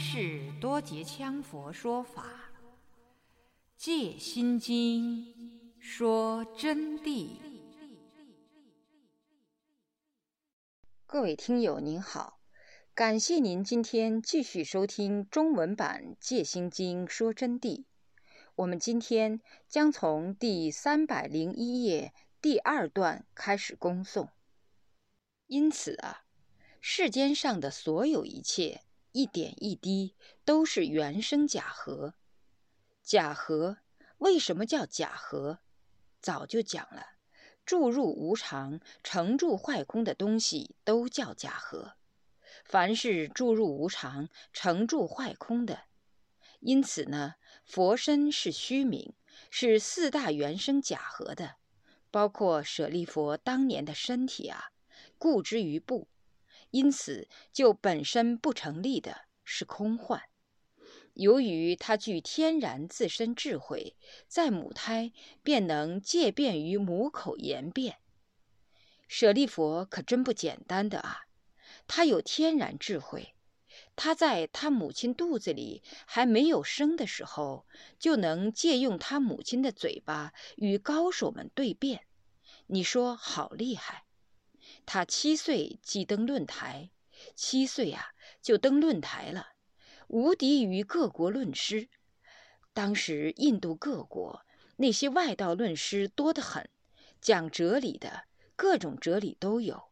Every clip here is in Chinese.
南无第三世多杰羌佛说法，《戒心经》说真谛。各位听友您好，感谢您今天继续收听中文版《戒心经》说真谛。我们今天将从第三百零一页第二段开始恭诵。因此啊。世间上的所有一切，一点一滴，都是原生假合。假合为什么叫假合？早就讲了，注入无常、成住坏空的东西都叫假合。凡是注入无常、成住坏空的，因此呢，佛身是虚名，是四大原生假合的，包括舍利佛当年的身体啊，故之于不。因此，就本身不成立的是空幻。由于他具天然自身智慧，在母胎便能借便于母口言辩。舍利佛可真不简单的啊！他有天然智慧，他在他母亲肚子里还没有生的时候，就能借用他母亲的嘴巴与高手们对辩。你说好厉害！他七岁即登论台，七岁啊就登论台了，无敌于各国论师。当时印度各国那些外道论师多得很，讲哲理的各种哲理都有，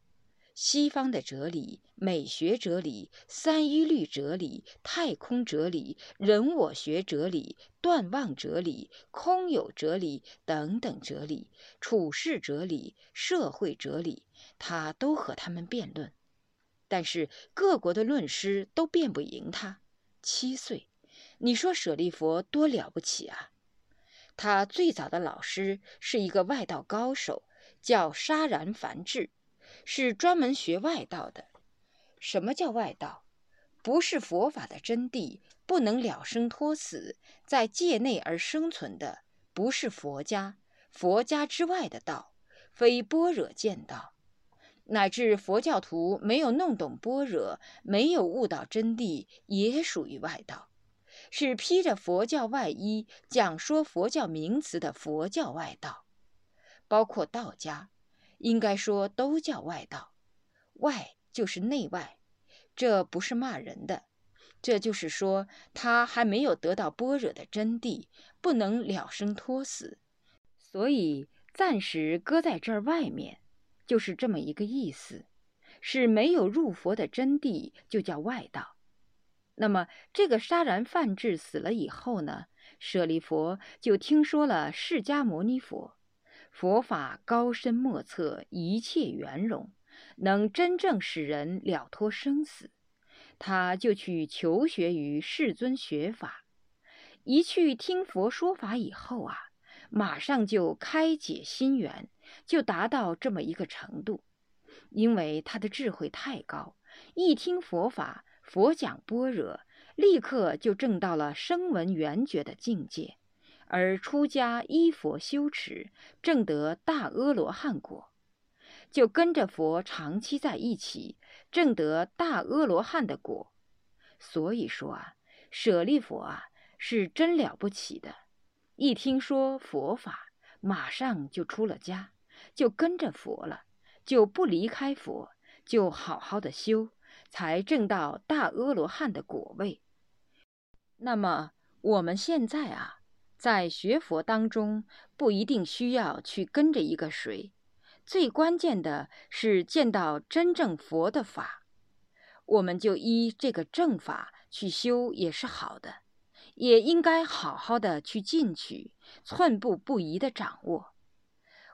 西方的哲理、美学哲理、三一律哲理、太空哲理、人我学哲理、断妄哲理、空有哲理等等哲理、处世哲理、社会哲理。他都和他们辩论，但是各国的论师都辩不赢他。七岁，你说舍利佛多了不起啊！他最早的老师是一个外道高手，叫沙然梵志，是专门学外道的。什么叫外道？不是佛法的真谛，不能了生脱死，在界内而生存的，不是佛家。佛家之外的道，非般若见道。乃至佛教徒没有弄懂般若，没有悟到真谛，也属于外道，是披着佛教外衣讲说佛教名词的佛教外道，包括道家，应该说都叫外道。外就是内外，这不是骂人的，这就是说他还没有得到般若的真谛，不能了生脱死，所以暂时搁在这儿外面。就是这么一个意思，是没有入佛的真谛，就叫外道。那么这个杀然犯智死了以后呢，舍利佛就听说了释迦牟尼佛，佛法高深莫测，一切圆融，能真正使人了脱生死，他就去求学于世尊学法。一去听佛说法以后啊，马上就开解心源。就达到这么一个程度，因为他的智慧太高，一听佛法，佛讲般若，立刻就证到了声闻缘觉的境界，而出家依佛修持，证得大阿罗汉果，就跟着佛长期在一起，证得大阿罗汉的果。所以说啊，舍利佛啊是真了不起的，一听说佛法，马上就出了家。就跟着佛了，就不离开佛，就好好的修，才证到大阿罗汉的果位。那么我们现在啊，在学佛当中，不一定需要去跟着一个谁，最关键的是见到真正佛的法，我们就依这个正法去修也是好的，也应该好好的去进取，寸步不移的掌握。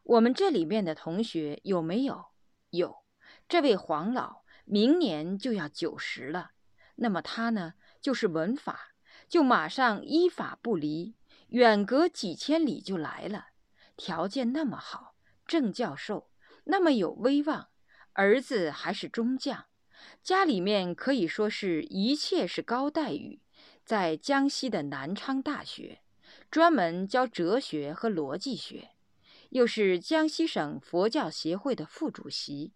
我们这里面的同学有没有？有，这位黄老明年就要九十了。那么他呢，就是闻法，就马上依法不离，远隔几千里就来了。条件那么好，郑教授那么有威望，儿子还是中将，家里面可以说是一切是高待遇，在江西的南昌大学，专门教哲学和逻辑学。又是江西省佛教协会的副主席，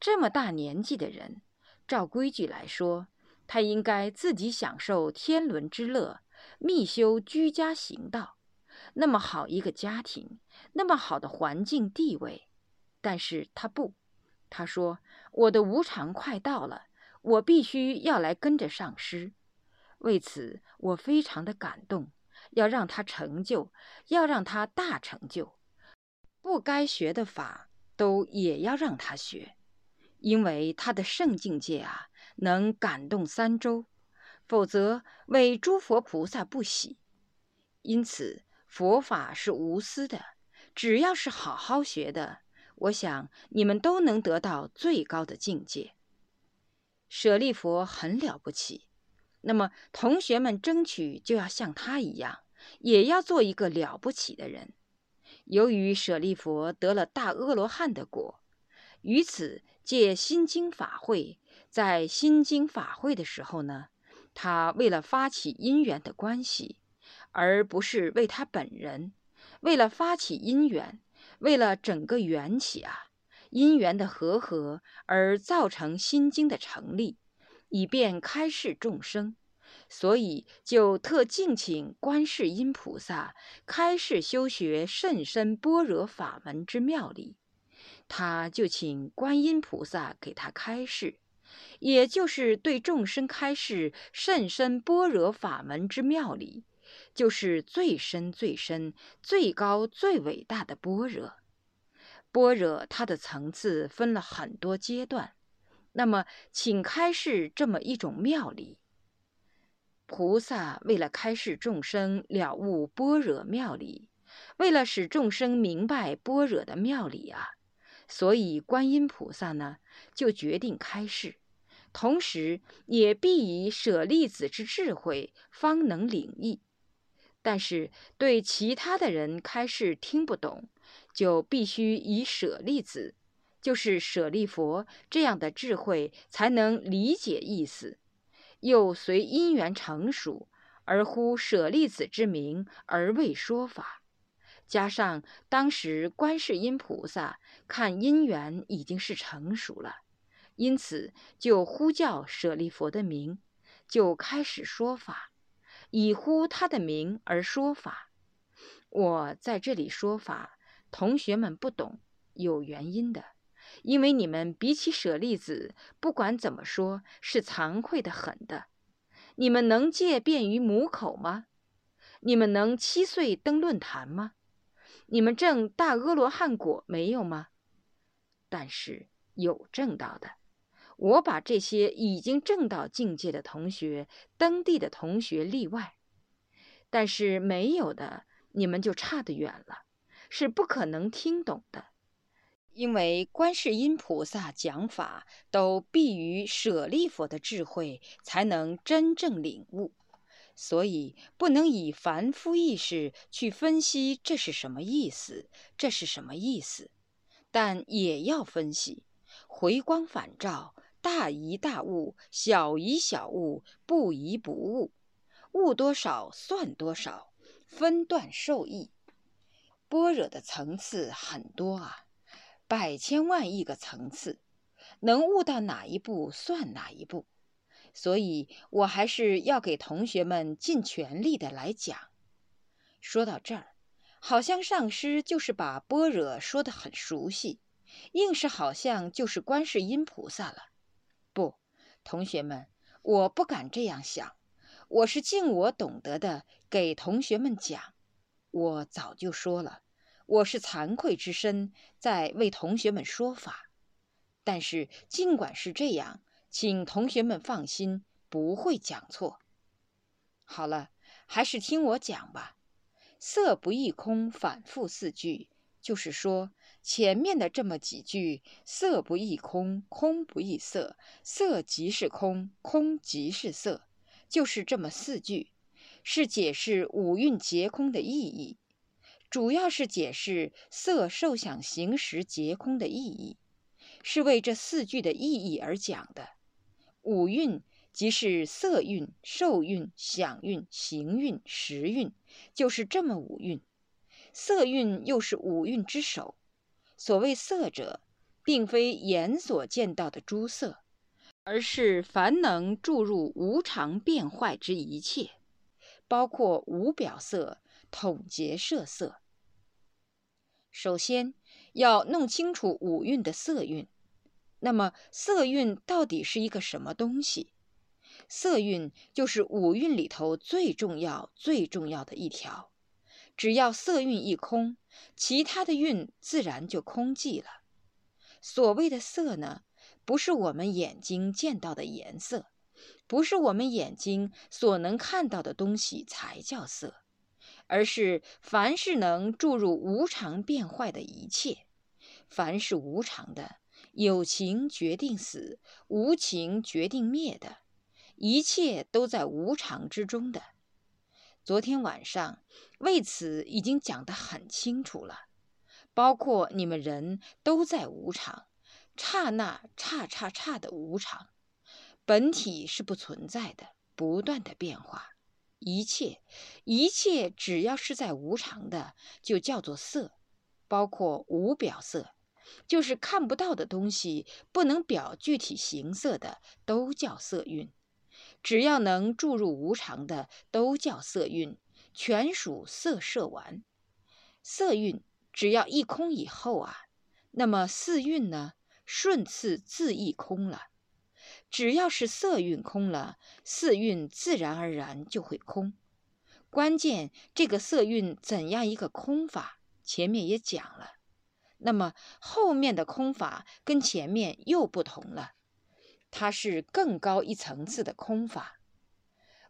这么大年纪的人，照规矩来说，他应该自己享受天伦之乐，密修居家行道。那么好一个家庭，那么好的环境地位，但是他不，他说：“我的无常快到了，我必须要来跟着上师。”为此，我非常的感动，要让他成就，要让他大成就，不该学的法都也要让他学，因为他的圣境界啊，能感动三周，否则为诸佛菩萨不喜。因此。佛法是无私的，只要是好好学的，我想你们都能得到最高的境界。舍利佛很了不起，那么同学们争取就要像他一样，也要做一个了不起的人。由于舍利佛得了大阿罗汉的果，于此借心经法会，在心经法会的时候呢，他为了发起因缘的关系。而不是为他本人，为了发起因缘，为了整个缘起啊，因缘的和合而造成心经的成立，以便开示众生，所以就特敬请观世音菩萨开示修学甚深般若法门之妙理，他就请观音菩萨给他开示，也就是对众生开示甚深般若法门之妙理。就是最深、最深、最高、最伟大的般若。般若它的层次分了很多阶段，那么请开示这么一种妙理。菩萨为了开示众生了悟般若妙理，为了使众生明白般若的妙理啊，所以观音菩萨呢就决定开示，同时也必以舍利子之智慧，方能领益。但是对其他的人开示听不懂，就必须以舍利子，就是舍利佛这样的智慧才能理解意思，又随因缘成熟而呼舍利子之名而为说法。加上当时观世音菩萨看因缘已经是成熟了，因此就呼叫舍利佛的名，就开始说法。以呼他的名而说法，我在这里说法，同学们不懂，有原因的，因为你们比起舍利子，不管怎么说，是惭愧的很的。你们能借便于母口吗？你们能七岁登论坛吗？你们证大阿罗汉果没有吗？但是有证到的。我把这些已经证到境界的同学、登地的同学例外，但是没有的，你们就差得远了，是不可能听懂的。因为观世音菩萨讲法都必于舍利佛的智慧，才能真正领悟，所以不能以凡夫意识去分析这是什么意思，这是什么意思，但也要分析，回光返照。大疑大悟，小疑小悟，不疑不悟，悟多少算多少，分段受益。般若的层次很多啊，百千万亿个层次，能悟到哪一步算哪一步。所以我还是要给同学们尽全力的来讲。说到这儿，好像上师就是把般若说得很熟悉，硬是好像就是观世音菩萨了。同学们，我不敢这样想。我是尽我懂得的给同学们讲。我早就说了，我是惭愧之身在为同学们说法。但是尽管是这样，请同学们放心，不会讲错。好了，还是听我讲吧。色不异空，反复四句，就是说。前面的这么几句“色不异空，空不异色，色即是空，空即是色”，就是这么四句，是解释五蕴皆空的意义，主要是解释色受想行识皆空的意义，是为这四句的意义而讲的。五蕴即是色蕴、受蕴、想蕴、行蕴、识蕴，就是这么五蕴。色蕴又是五蕴之首。所谓色者，并非眼所见到的诸色，而是凡能注入无常变坏之一切，包括无表色、统结色色。首先要弄清楚五蕴的色蕴。那么，色蕴到底是一个什么东西？色蕴就是五蕴里头最重要、最重要的一条。只要色蕴一空，其他的蕴自然就空寂了。所谓的色呢，不是我们眼睛见到的颜色，不是我们眼睛所能看到的东西才叫色，而是凡是能注入无常变坏的一切，凡是无常的。有情决定死，无情决定灭的，一切都在无常之中的。昨天晚上为此已经讲得很清楚了，包括你们人都在无常，刹那刹刹刹的无常，本体是不存在的，不断的变化，一切一切只要是在无常的，就叫做色，包括无表色。就是看不到的东西，不能表具体形色的，都叫色蕴；只要能注入无常的，都叫色蕴，全属色摄完。色蕴只要一空以后啊，那么四蕴呢，顺次自亦空了。只要是色蕴空了，四蕴自然而然就会空。关键这个色蕴怎样一个空法，前面也讲了。那么后面的空法跟前面又不同了，它是更高一层次的空法。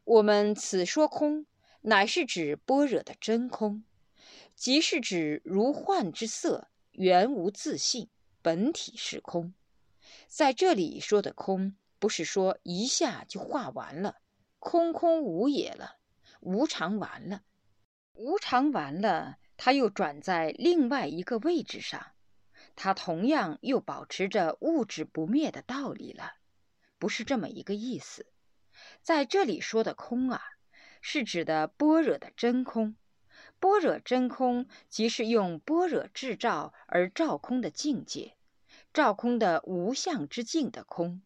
我们此说空，乃是指般若的真空，即是指如幻之色，原无自性，本体是空。在这里说的空，不是说一下就化完了，空空无也了，无常完了，无常完了。它又转在另外一个位置上，它同样又保持着物质不灭的道理了，不是这么一个意思。在这里说的空啊，是指的般若的真空。般若真空即是用般若智照而照空的境界，照空的无相之境的空，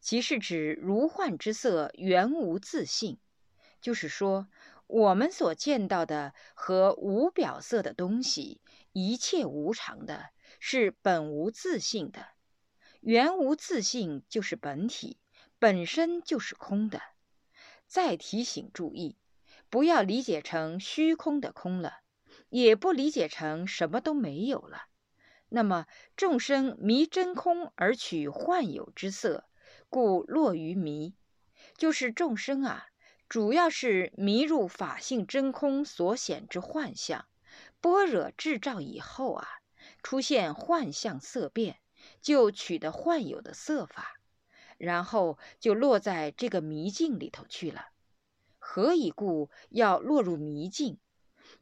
即是指如幻之色原无自性，就是说。我们所见到的和无表色的东西，一切无常的，是本无自性的，原无自性就是本体，本身就是空的。再提醒注意，不要理解成虚空的空了，也不理解成什么都没有了。那么众生迷真空而取幻有之色，故落于迷，就是众生啊。主要是迷入法性真空所显之幻象，般若智照以后啊，出现幻象色变，就取得幻有的色法，然后就落在这个迷境里头去了。何以故？要落入迷境？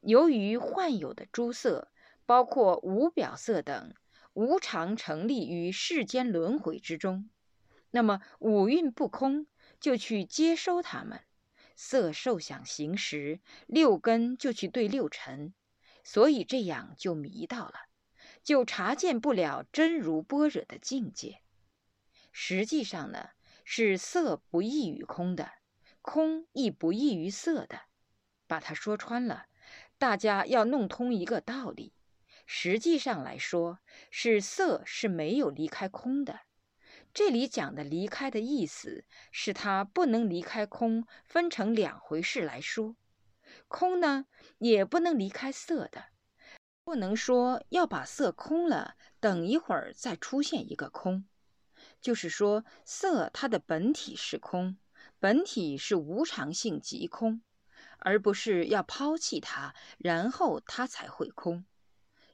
由于幻有的诸色，包括无表色等，无常成立于世间轮回之中，那么五蕴不空，就去接收它们。色受想行识六根就去对六尘，所以这样就迷到了，就察见不了真如般若的境界。实际上呢，是色不异于空的，空亦不异于色的。把它说穿了，大家要弄通一个道理：实际上来说，是色是没有离开空的。这里讲的离开的意思，是它不能离开空，分成两回事来说。空呢，也不能离开色的，不能说要把色空了，等一会儿再出现一个空。就是说，色它的本体是空，本体是无常性即空，而不是要抛弃它，然后它才会空。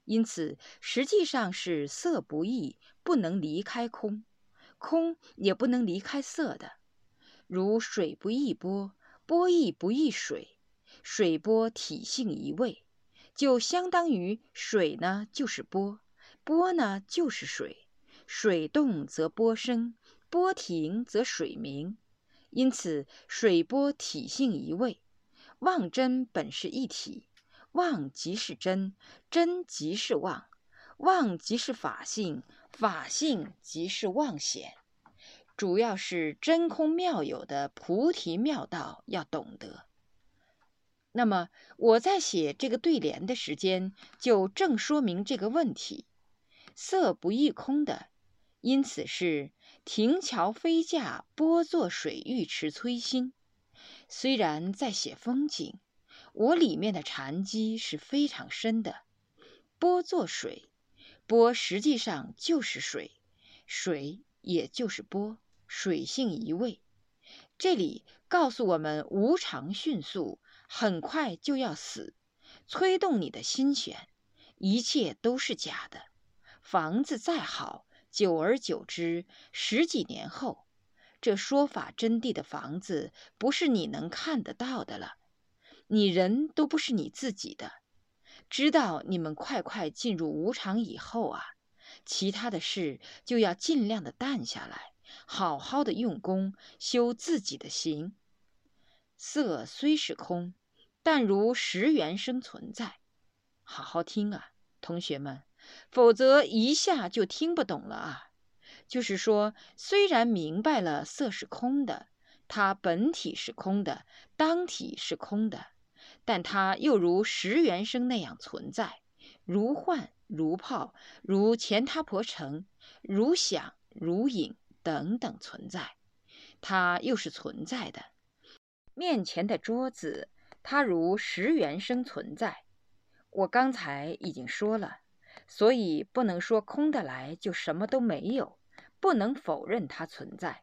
因此，实际上是色不异，不能离开空。空也不能离开色的，如水不异波，波亦不异水，水波体性一味，就相当于水呢就是波，波呢就是水，水动则波生，波停则水明，因此水波体性一味，妄真本是一体，妄即是真，真即是妄。妄即是法性，法性即是妄显。主要是真空妙有的菩提妙道要懂得。那么我在写这个对联的时间，就正说明这个问题：色不异空的，因此是亭桥飞架，波作水，玉池催心。虽然在写风景，我里面的禅机是非常深的。波作水，波实际上就是水，水也就是波，水性一味。这里告诉我们，无常迅速。很快就要死，催动你的心弦，一切都是假的。房子再好，久而久之，十几年后，这说法真谛的房子不是你能看得到的了。你人都不是你自己的。知道你们快快进入无常以后啊，其他的事就要尽量的淡下来，好好的用功修自己的行。色虽是空。但如实原生存在，好好听啊，同学们，否则一下就听不懂了啊。就是说，虽然明白了色是空的，它本体是空的，当体是空的，但它又如实原生那样存在，如幻如泡，如前他婆城，如响如影等等存在，它又是存在的。面前的桌子。它如实原生存在，我刚才已经说了，所以不能说空的来就什么都没有，不能否认它存在。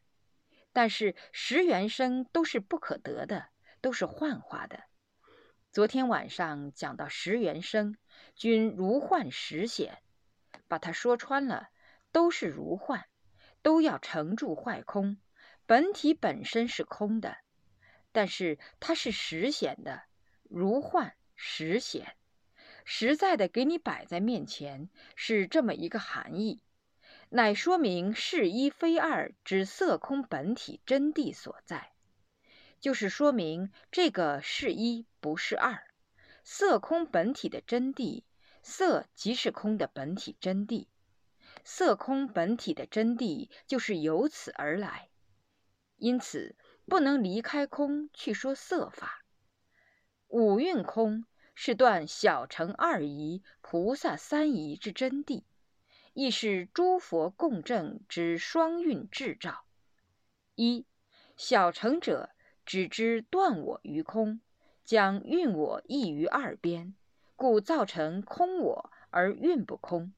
但是实原生都是不可得的，都是幻化的。昨天晚上讲到实原生，均如幻实显，把它说穿了，都是如幻，都要成住坏空，本体本身是空的。但是它是实显的，如幻实显，实在的给你摆在面前，是这么一个含义，乃说明是一非二之色空本体真谛所在，就是说明这个是一不是二，色空本体的真谛，色即是空的本体真谛，色空本体的真谛就是由此而来，因此。不能离开空去说色法，五蕴空是断小乘二仪、菩萨三仪之真谛，亦是诸佛共证之双运智照。一小乘者只知断我于空，将运我异于二边，故造成空我而运不空。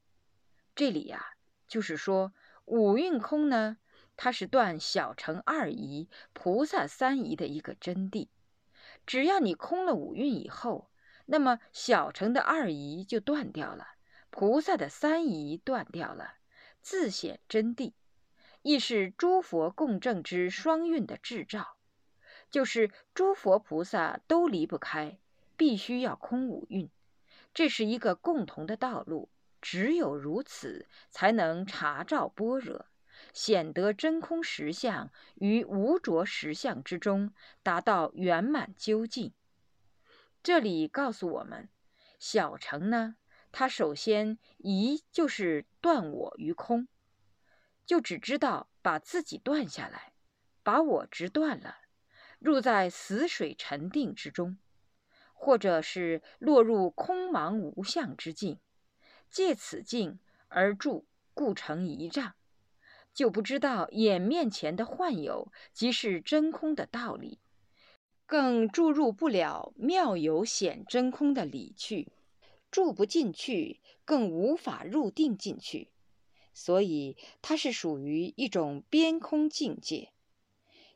这里呀，就是说五蕴空呢。它是断小乘二仪、菩萨三仪的一个真谛。只要你空了五蕴以后，那么小乘的二疑就断掉了，菩萨的三疑断掉了，自显真谛，亦是诸佛共证之双运的智照。就是诸佛菩萨都离不开，必须要空五蕴，这是一个共同的道路。只有如此，才能查照般若。显得真空实相于无着实相之中，达到圆满究竟。这里告诉我们，小乘呢，它首先疑就是断我于空，就只知道把自己断下来，把我执断了，入在死水沉定之中，或者是落入空茫无相之境，借此境而住，故成一障。就不知道眼面前的幻有即是真空的道理，更注入不了妙有显真空的理去，住不进去，更无法入定进去，所以它是属于一种边空境界。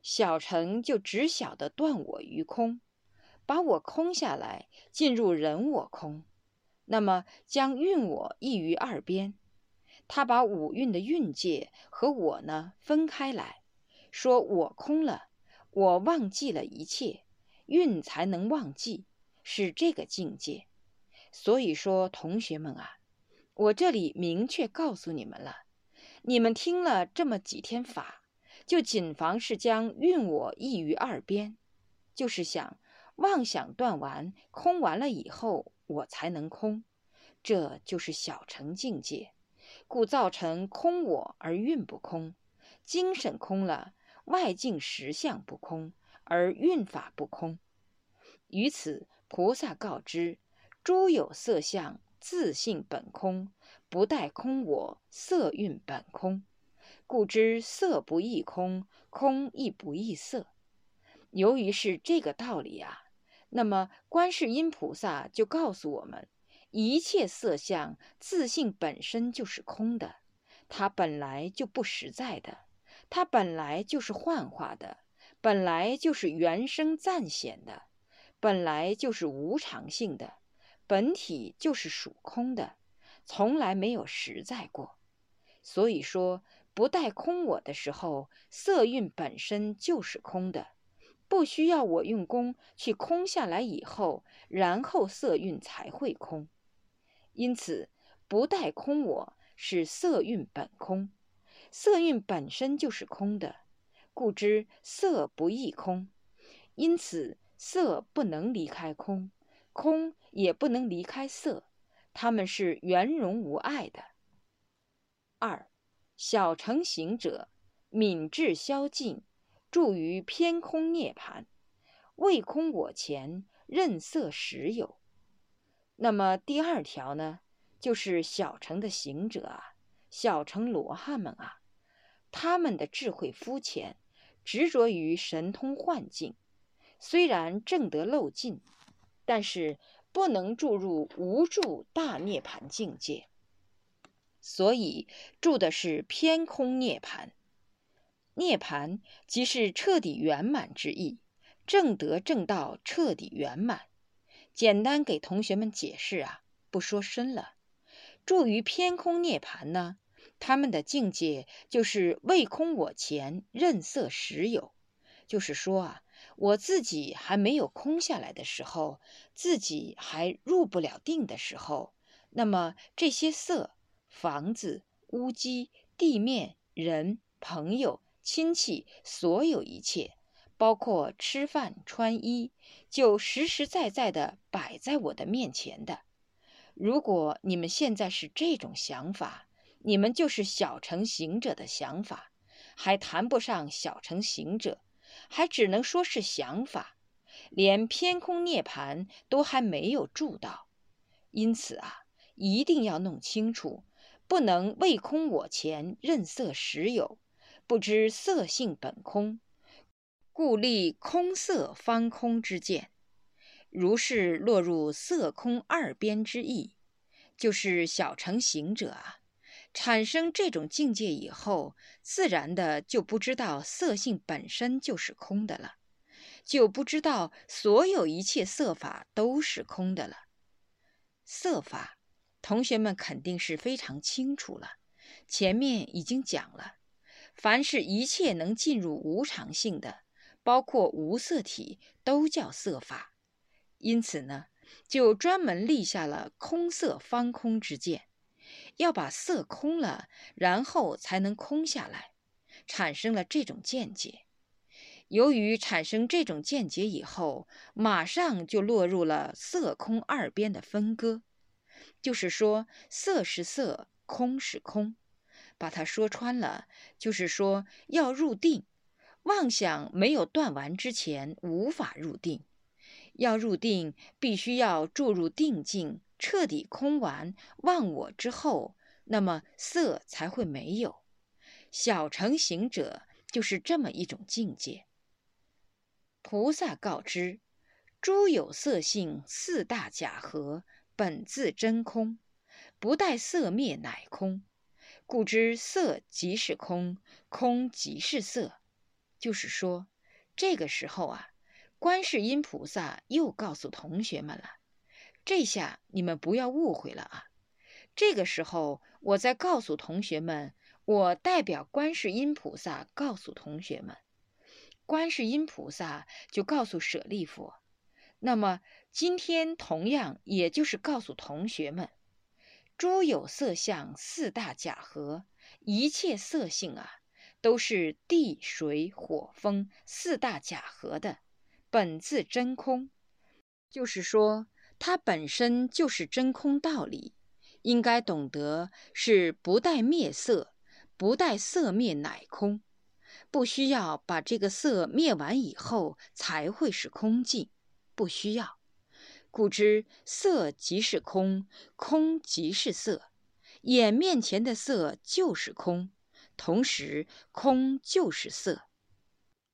小乘就只晓得断我于空，把我空下来，进入人我空，那么将运我异于二边。他把五蕴的蕴界和我呢分开来，说我空了，我忘记了一切，运才能忘记，是这个境界。所以说，同学们啊，我这里明确告诉你们了，你们听了这么几天法，就谨防是将运我异于二边，就是想妄想断完，空完了以后，我才能空，这就是小乘境界。故造成空我而运不空，精神空了，外境实相不空，而运法不空。于此，菩萨告知：诸有色相，自性本空，不待空我，色蕴本空。故知色不异空，空亦不异色。由于是这个道理啊，那么观世音菩萨就告诉我们：一切色相自性本身就是空的，它本来就不实在的，它本来就是幻化的，本来就是原生暂显的，本来就是无常性的，本体就是属空的，从来没有实在过。所以说，不带空我的时候，色蕴本身就是空的。不需要我用功去空下来以后，然后色蕴才会空。因此，不带空我是色蕴本空，色蕴本身就是空的，故知色不异空。因此，色不能离开空，空也不能离开色，它们是圆融无碍的。二，小乘行者，敏智消尽。住于偏空涅盘，未空我前，任色实有。那么第二条呢，就是小乘的行者啊，小乘罗汉们啊，他们的智慧肤浅，执着于神通幻境，虽然正得漏尽，但是不能注入无住大涅盘境界，所以住的是偏空涅盘。涅盘即是彻底圆满之意，正德正道彻底圆满。简单给同学们解释啊，不说深了。住于偏空涅盘呢，他们的境界就是未空我前，任色实有。就是说啊，我自己还没有空下来的时候，自己还入不了定的时候，那么这些色、房子、屋基、地面、人、朋友。亲戚所有一切，包括吃饭穿衣，就实实在在的摆在我的面前的。如果你们现在是这种想法，你们就是小乘行者的想法，还谈不上小乘行者，还只能说是想法，连偏空涅盘都还没有住到。因此啊，一定要弄清楚，不能为空我前任色实有。不知色性本空，故立空色方空之见。如是落入色空二边之意，就是小乘行者啊，产生这种境界以后，自然的就不知道色性本身就是空的了，就不知道所有一切色法都是空的了。色法，同学们肯定是非常清楚了，前面已经讲了。凡是一切能进入无常性的，包括无色体，都叫色法。因此呢，就专门立下了空色方空之见，要把色空了，然后才能空下来，产生了这种见解。由于产生这种见解以后，马上就落入了色空二边的分割，就是说，色是色，空是空。把它说穿了，就是说要入定，妄想没有断完之前无法入定。要入定，必须要注入定境，彻底空完忘我之后，那么色才会没有。小乘行者就是这么一种境界。菩萨告知：诸有色性四大假合，本自真空，不待色灭乃空。故知色即是空，空即是色。就是说，这个时候啊，观世音菩萨又告诉同学们了。这下你们不要误会了啊！这个时候，我在告诉同学们，我代表观世音菩萨告诉同学们，观世音菩萨就告诉舍利弗。那么今天同样也就是告诉同学们。诸有色相四大假合，一切色性啊，都是地水火风四大假合的，本自真空。就是说，它本身就是真空道理，应该懂得是不待灭色，不待色灭乃空。不需要把这个色灭完以后才会是空寂，不需要。故知色即是空，空即是色，眼面前的色就是空，同时空就是色。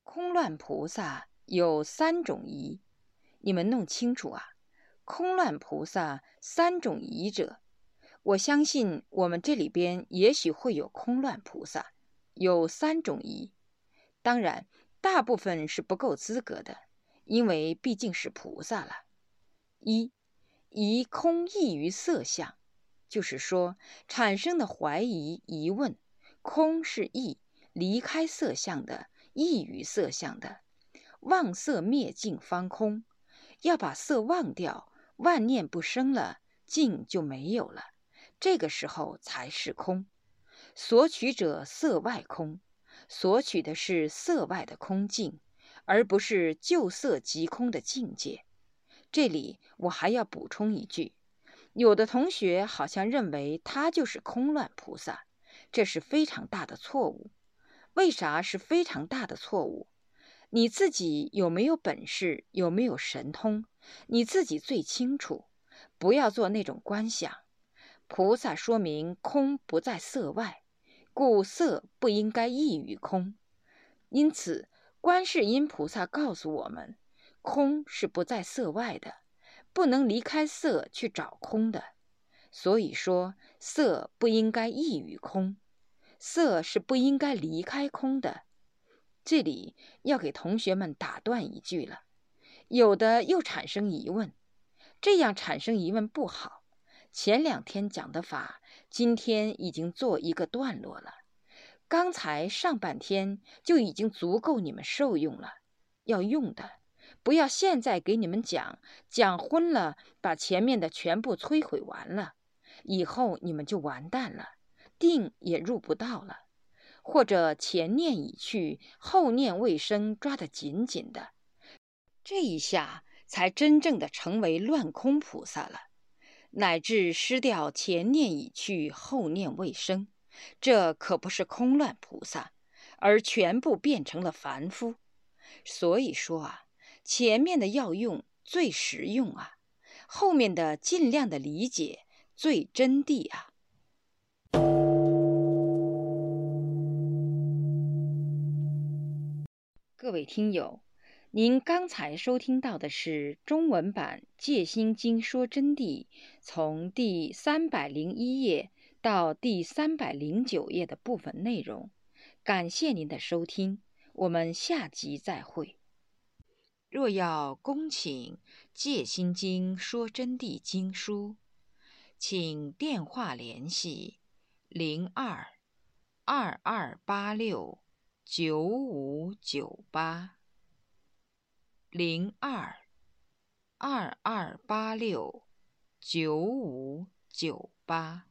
空乱菩萨有三种疑，你们弄清楚啊！空乱菩萨三种疑者，我相信我们这里边也许会有空乱菩萨，有三种疑。当然，大部分是不够资格的，因为毕竟是菩萨了。一疑空异于色相，就是说产生的怀疑疑问，空是异，离开色相的，异于色相的，忘色灭尽方空，要把色忘掉。万念不生了，境就没有了，这个时候才是空。所取者色外空，所取的是色外的空境，而不是就色即空的境界。这里我还要补充一句：有的同学好像认为他就是空乱菩萨，这是非常大的错误。为啥是非常大的错误？你自己有没有本事？有没有神通？你自己最清楚，不要做那种观想。菩萨说明空不在色外，故色不应该异于空。因此，观世音菩萨告诉我们，空是不在色外的，不能离开色去找空的。所以说，色不应该异于空，色是不应该离开空的。这里要给同学们打断一句了。有的又产生疑问，这样产生疑问不好。前两天讲的法，今天已经做一个段落了。刚才上半天就已经足够你们受用了，要用的，不要现在给你们讲，讲昏了，把前面的全部摧毁完了，以后你们就完蛋了，定也入不到了，或者前念已去，后念未生，抓得紧紧的。这一下才真正的成为乱空菩萨了，乃至失掉前念已去，后念未生，这可不是空乱菩萨，而全部变成了凡夫。所以说啊，前面的要用最实用啊，后面的尽量的理解最真谛啊。位听友。您刚才收听到的是中文版《戒心经说真谛》，从第三百零一页到第三百零九页的部分内容。感谢您的收听，我们下集再会。若要恭请《戒心经说真谛》经书，请电话联系零二二二八六九五九八。零二二二八六九五九八。